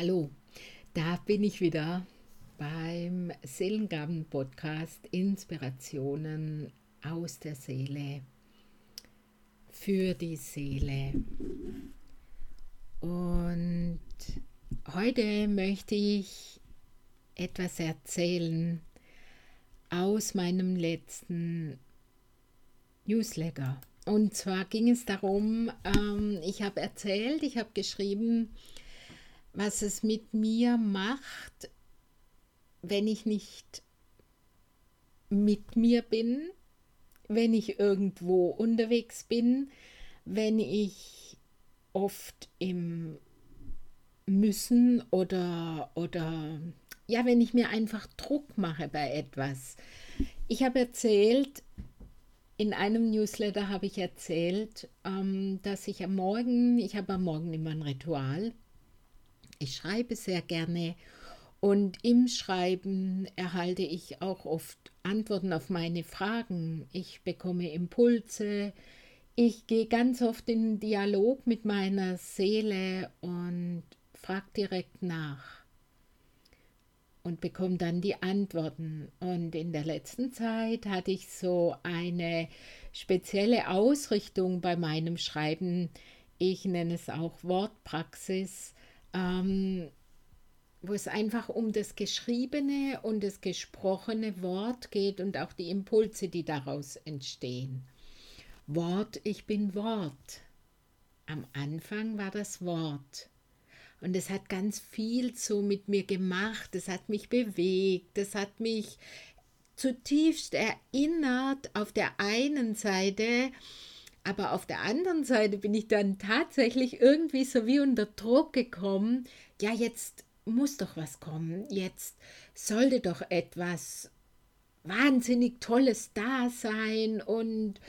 Hallo, da bin ich wieder beim Seelengaben-Podcast Inspirationen aus der Seele für die Seele. Und heute möchte ich etwas erzählen aus meinem letzten Newsletter. Und zwar ging es darum, ähm, ich habe erzählt, ich habe geschrieben, was es mit mir macht, wenn ich nicht mit mir bin, wenn ich irgendwo unterwegs bin, wenn ich oft im Müssen oder, oder ja, wenn ich mir einfach Druck mache bei etwas. Ich habe erzählt, in einem Newsletter habe ich erzählt, ähm, dass ich am Morgen, ich habe am Morgen immer ein Ritual, ich schreibe sehr gerne und im Schreiben erhalte ich auch oft Antworten auf meine Fragen. Ich bekomme Impulse. Ich gehe ganz oft in Dialog mit meiner Seele und frage direkt nach und bekomme dann die Antworten. Und in der letzten Zeit hatte ich so eine spezielle Ausrichtung bei meinem Schreiben. Ich nenne es auch Wortpraxis ähm, wo es einfach um das geschriebene und das gesprochene Wort geht und auch die Impulse, die daraus entstehen. Wort, ich bin Wort. Am Anfang war das Wort. Und es hat ganz viel so mit mir gemacht, es hat mich bewegt, es hat mich zutiefst erinnert auf der einen Seite aber auf der anderen Seite bin ich dann tatsächlich irgendwie so wie unter Druck gekommen. Ja, jetzt muss doch was kommen. Jetzt sollte doch etwas wahnsinnig Tolles da sein und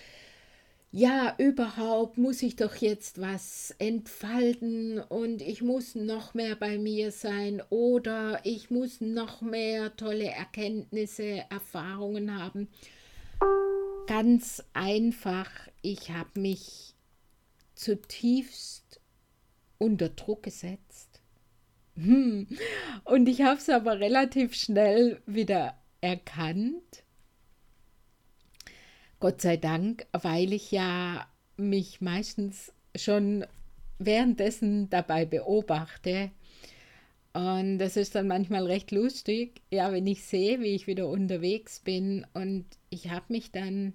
ja, überhaupt muss ich doch jetzt was entfalten und ich muss noch mehr bei mir sein oder ich muss noch mehr tolle Erkenntnisse, Erfahrungen haben. Ganz einfach, ich habe mich zutiefst unter Druck gesetzt. Hm. Und ich habe es aber relativ schnell wieder erkannt. Gott sei Dank, weil ich ja mich meistens schon währenddessen dabei beobachte. Und das ist dann manchmal recht lustig, ja, wenn ich sehe, wie ich wieder unterwegs bin und ich habe mich dann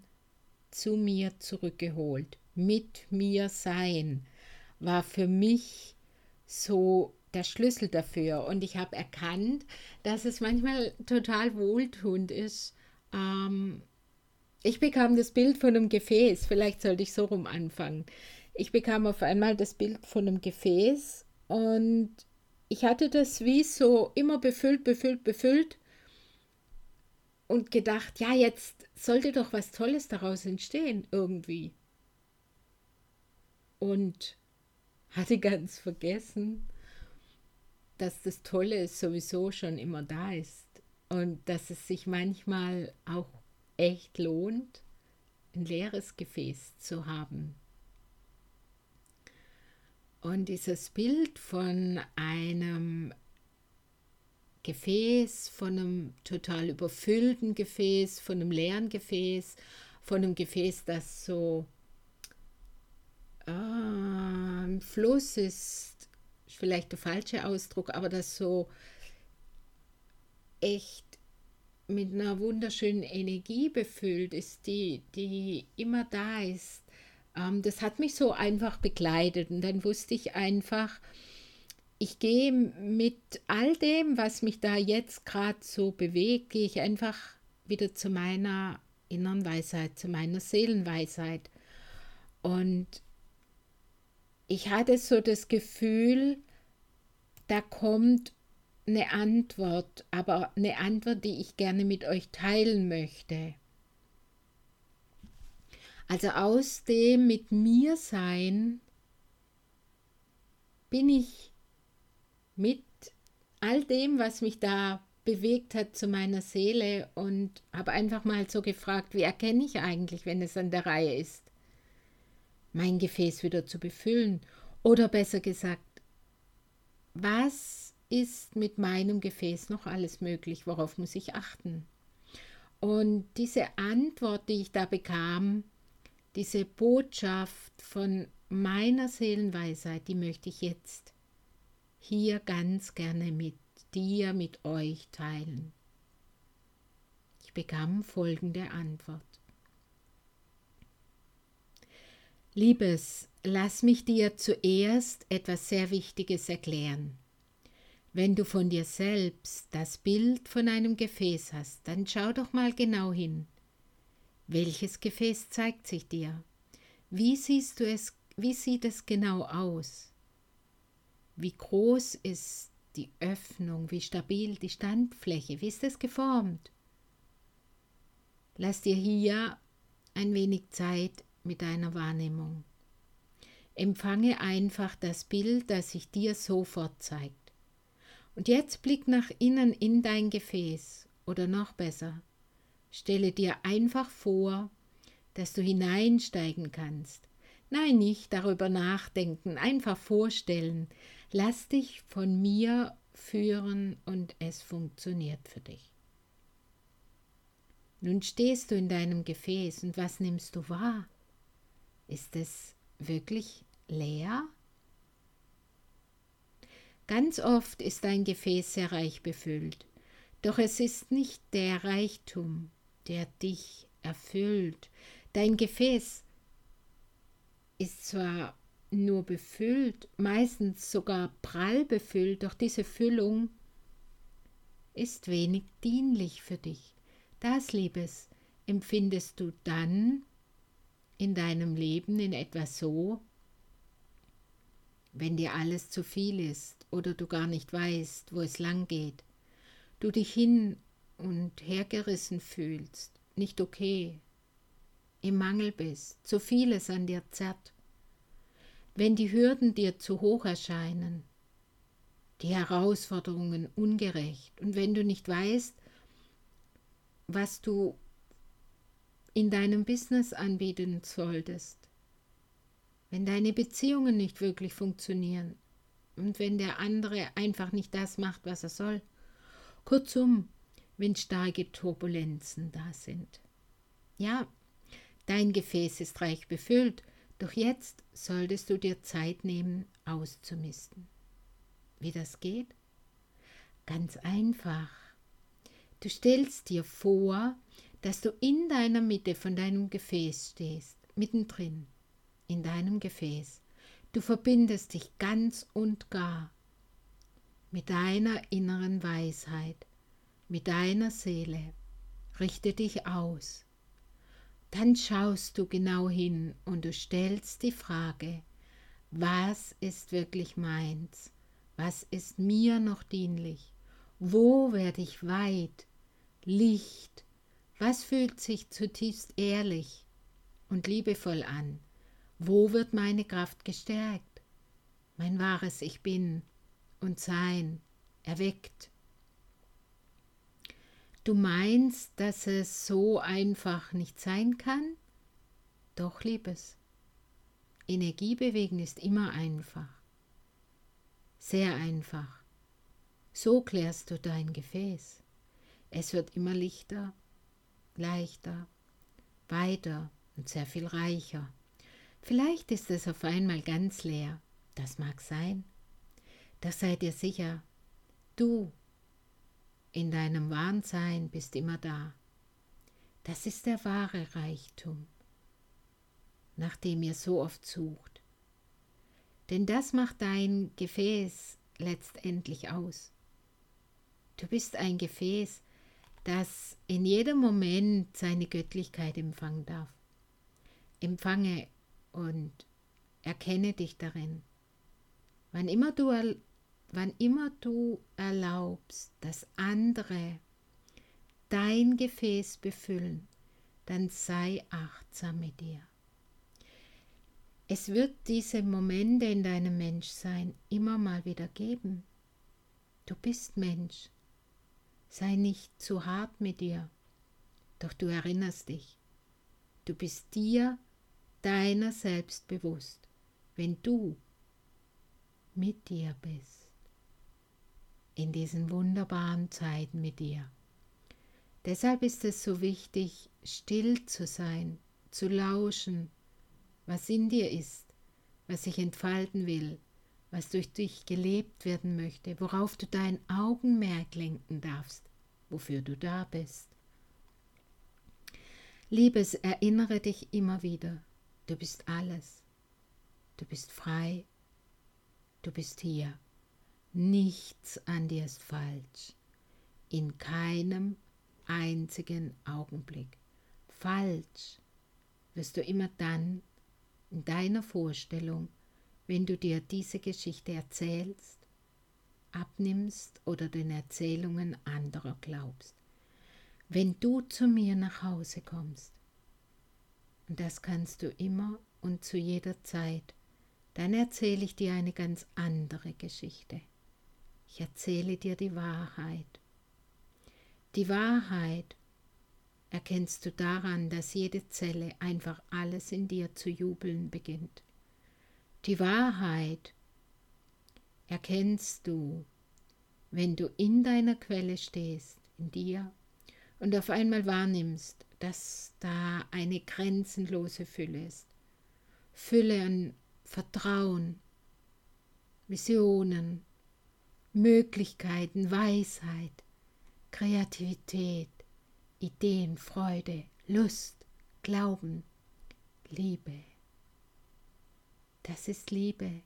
zu mir zurückgeholt. Mit mir sein war für mich so der Schlüssel dafür. Und ich habe erkannt, dass es manchmal total wohltuend ist. Ähm, ich bekam das Bild von einem Gefäß, vielleicht sollte ich so rum anfangen. Ich bekam auf einmal das Bild von einem Gefäß und ich hatte das wie so immer befüllt, befüllt, befüllt und gedacht, ja, jetzt sollte doch was Tolles daraus entstehen irgendwie. Und hatte ganz vergessen, dass das Tolle sowieso schon immer da ist und dass es sich manchmal auch echt lohnt, ein leeres Gefäß zu haben. Und dieses Bild von einem Gefäß, von einem total überfüllten Gefäß, von einem leeren Gefäß, von einem Gefäß, das so äh, Fluss ist, vielleicht der falsche Ausdruck, aber das so echt mit einer wunderschönen Energie befüllt ist, die, die immer da ist. Ähm, das hat mich so einfach begleitet und dann wusste ich einfach, ich gehe mit all dem, was mich da jetzt gerade so bewegt, gehe ich einfach wieder zu meiner inneren Weisheit, zu meiner Seelenweisheit. Und ich hatte so das Gefühl, da kommt eine Antwort, aber eine Antwort, die ich gerne mit euch teilen möchte. Also aus dem mit mir sein bin ich mit all dem, was mich da bewegt hat zu meiner Seele und habe einfach mal so gefragt, wie erkenne ich eigentlich, wenn es an der Reihe ist, mein Gefäß wieder zu befüllen? Oder besser gesagt, was ist mit meinem Gefäß noch alles möglich? Worauf muss ich achten? Und diese Antwort, die ich da bekam, diese Botschaft von meiner Seelenweisheit, die möchte ich jetzt hier ganz gerne mit dir, mit euch teilen. Ich bekam folgende Antwort. Liebes, lass mich dir zuerst etwas sehr Wichtiges erklären. Wenn du von dir selbst das Bild von einem Gefäß hast, dann schau doch mal genau hin. Welches Gefäß zeigt sich dir? Wie siehst du es, wie sieht es genau aus? Wie groß ist die Öffnung, wie stabil die Standfläche, wie ist es geformt? Lass dir hier ein wenig Zeit mit deiner Wahrnehmung. Empfange einfach das Bild, das sich dir sofort zeigt. Und jetzt blick nach innen in dein Gefäß oder noch besser, stelle dir einfach vor, dass du hineinsteigen kannst. Nein, nicht darüber nachdenken, einfach vorstellen. Lass dich von mir führen und es funktioniert für dich. Nun stehst du in deinem Gefäß und was nimmst du wahr? Ist es wirklich leer? Ganz oft ist dein Gefäß sehr reich befüllt, doch es ist nicht der Reichtum, der dich erfüllt. Dein Gefäß ist zwar nur befüllt, meistens sogar prall befüllt, doch diese Füllung ist wenig dienlich für dich. Das, Liebes, empfindest du dann in deinem Leben in etwa so, wenn dir alles zu viel ist oder du gar nicht weißt, wo es lang geht, du dich hin und hergerissen fühlst, nicht okay, im Mangel bist, zu vieles an dir zerrt, wenn die Hürden dir zu hoch erscheinen, die Herausforderungen ungerecht und wenn du nicht weißt, was du in deinem Business anbieten solltest, wenn deine Beziehungen nicht wirklich funktionieren und wenn der andere einfach nicht das macht, was er soll. Kurzum, wenn starke Turbulenzen da sind. Ja, dein Gefäß ist reich befüllt, doch jetzt solltest du dir Zeit nehmen, auszumisten. Wie das geht? Ganz einfach. Du stellst dir vor, dass du in deiner Mitte von deinem Gefäß stehst, mittendrin in deinem Gefäß. Du verbindest dich ganz und gar mit deiner inneren Weisheit, mit deiner Seele. Richte dich aus. Dann schaust du genau hin und du stellst die Frage, was ist wirklich meins? Was ist mir noch dienlich? Wo werde ich weit? Licht? Was fühlt sich zutiefst ehrlich und liebevoll an? Wo wird meine Kraft gestärkt? Mein wahres Ich bin und Sein erweckt. Du meinst, dass es so einfach nicht sein kann? Doch, Liebes, Energie bewegen ist immer einfach. Sehr einfach. So klärst du dein Gefäß. Es wird immer lichter, leichter, weiter und sehr viel reicher. Vielleicht ist es auf einmal ganz leer. Das mag sein. Da seid ihr sicher, du in deinem Wahnsein bist immer da. Das ist der wahre Reichtum, nach dem ihr so oft sucht. Denn das macht dein Gefäß letztendlich aus. Du bist ein Gefäß, das in jedem Moment seine Göttlichkeit empfangen darf. Empfange und erkenne dich darin. Wann immer du, wann immer du erlaubst, dass andere dein Gefäß befüllen, dann sei achtsam mit dir. Es wird diese Momente in deinem Menschsein immer mal wieder geben. Du bist Mensch. Sei nicht zu hart mit dir, doch du erinnerst dich. Du bist dir deiner selbst bewusst, wenn du mit dir bist. In diesen wunderbaren Zeiten mit dir. Deshalb ist es so wichtig, still zu sein, zu lauschen, was in dir ist, was sich entfalten will, was durch dich gelebt werden möchte, worauf du dein Augenmerk lenken darfst, wofür du da bist. Liebes, erinnere dich immer wieder, du bist alles. Du bist frei, du bist hier. Nichts an dir ist falsch. In keinem einzigen Augenblick. Falsch wirst du immer dann in deiner Vorstellung, wenn du dir diese Geschichte erzählst, abnimmst oder den Erzählungen anderer glaubst. Wenn du zu mir nach Hause kommst, und das kannst du immer und zu jeder Zeit, dann erzähle ich dir eine ganz andere Geschichte. Ich erzähle dir die Wahrheit. Die Wahrheit erkennst du daran, dass jede Zelle einfach alles in dir zu jubeln beginnt. Die Wahrheit erkennst du, wenn du in deiner Quelle stehst, in dir, und auf einmal wahrnimmst, dass da eine grenzenlose Fülle ist. Fülle an Vertrauen, Visionen, Möglichkeiten, Weisheit, Kreativität, Ideen, Freude, Lust, Glauben, Liebe. Das ist Liebe.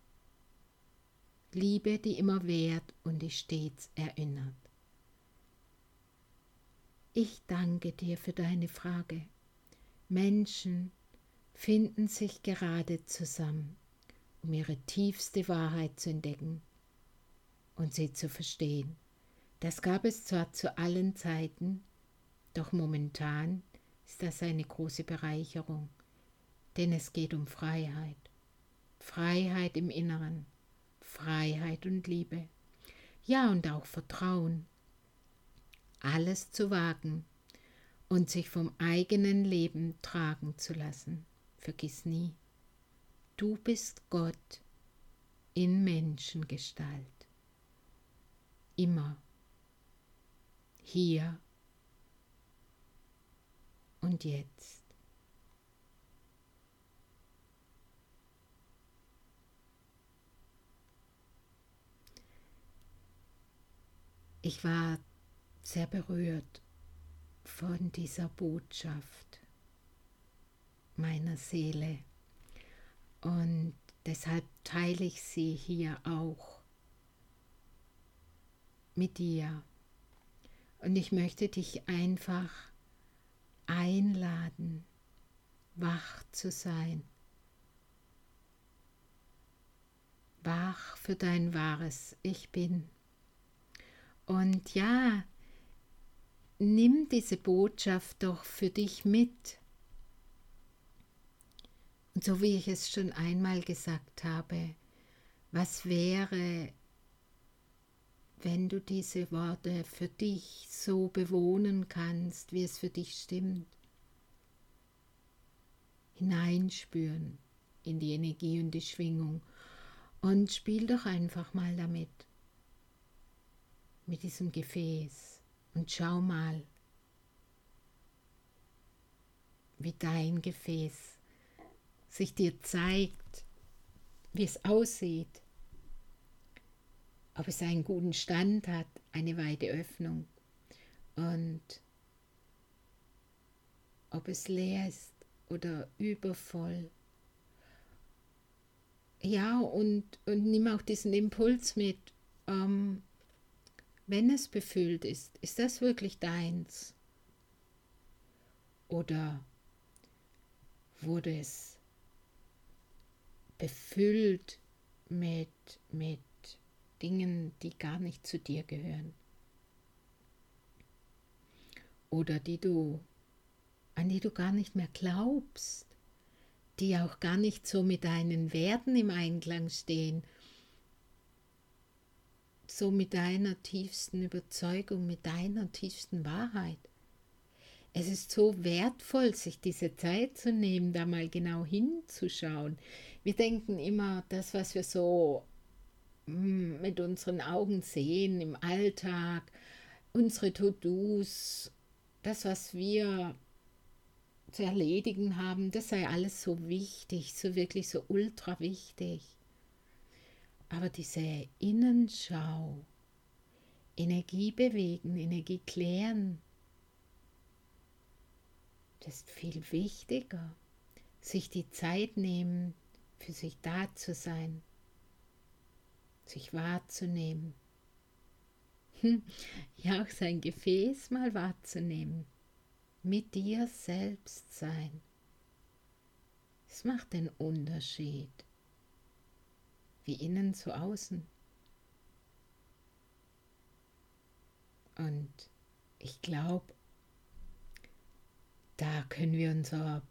Liebe, die immer wehrt und die stets erinnert. Ich danke dir für deine Frage. Menschen finden sich gerade zusammen, um ihre tiefste Wahrheit zu entdecken und sie zu verstehen. Das gab es zwar zu allen Zeiten, doch momentan ist das eine große Bereicherung, denn es geht um Freiheit. Freiheit im Inneren, Freiheit und Liebe. Ja, und auch Vertrauen. Alles zu wagen und sich vom eigenen Leben tragen zu lassen. Vergiss nie, du bist Gott in Menschengestalt. Immer. Hier und jetzt. Ich war sehr berührt von dieser Botschaft meiner Seele und deshalb teile ich sie hier auch mit dir. Und ich möchte dich einfach einladen, wach zu sein. Wach für dein wahres Ich bin. Und ja, nimm diese Botschaft doch für dich mit. Und so wie ich es schon einmal gesagt habe, was wäre, wenn du diese Worte für dich so bewohnen kannst, wie es für dich stimmt. Hineinspüren in die Energie und die Schwingung und spiel doch einfach mal damit, mit diesem Gefäß und schau mal, wie dein Gefäß sich dir zeigt, wie es aussieht ob es einen guten Stand hat, eine weite Öffnung und ob es leer ist oder übervoll. Ja, und, und nimm auch diesen Impuls mit, ähm, wenn es befüllt ist, ist das wirklich deins? Oder wurde es befüllt mit, mit Dingen, die gar nicht zu dir gehören. Oder die du, an die du gar nicht mehr glaubst, die auch gar nicht so mit deinen Werten im Einklang stehen, so mit deiner tiefsten Überzeugung, mit deiner tiefsten Wahrheit. Es ist so wertvoll, sich diese Zeit zu nehmen, da mal genau hinzuschauen. Wir denken immer, das, was wir so mit unseren Augen sehen im Alltag, unsere To-Dos, das, was wir zu erledigen haben, das sei alles so wichtig, so wirklich so ultra wichtig. Aber diese Innenschau, Energie bewegen, Energie klären, das ist viel wichtiger. Sich die Zeit nehmen, für sich da zu sein, sich wahrzunehmen. Hm, ja, auch sein Gefäß mal wahrzunehmen. Mit dir selbst sein. Es macht den Unterschied. Wie innen zu außen. Und ich glaube, da können wir unser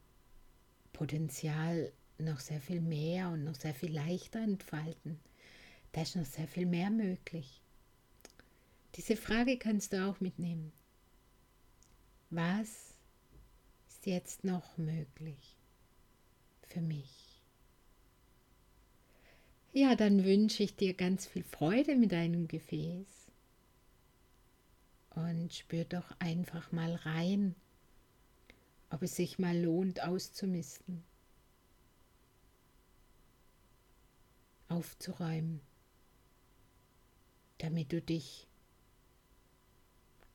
Potenzial noch sehr viel mehr und noch sehr viel leichter entfalten. Da ist noch sehr viel mehr möglich. Diese Frage kannst du auch mitnehmen. Was ist jetzt noch möglich für mich? Ja, dann wünsche ich dir ganz viel Freude mit deinem Gefäß und spür doch einfach mal rein, ob es sich mal lohnt auszumisten, aufzuräumen, damit du dich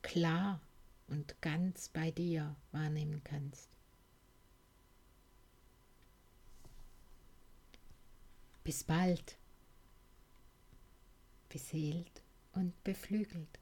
klar und ganz bei dir wahrnehmen kannst. Bis bald, beseelt und beflügelt.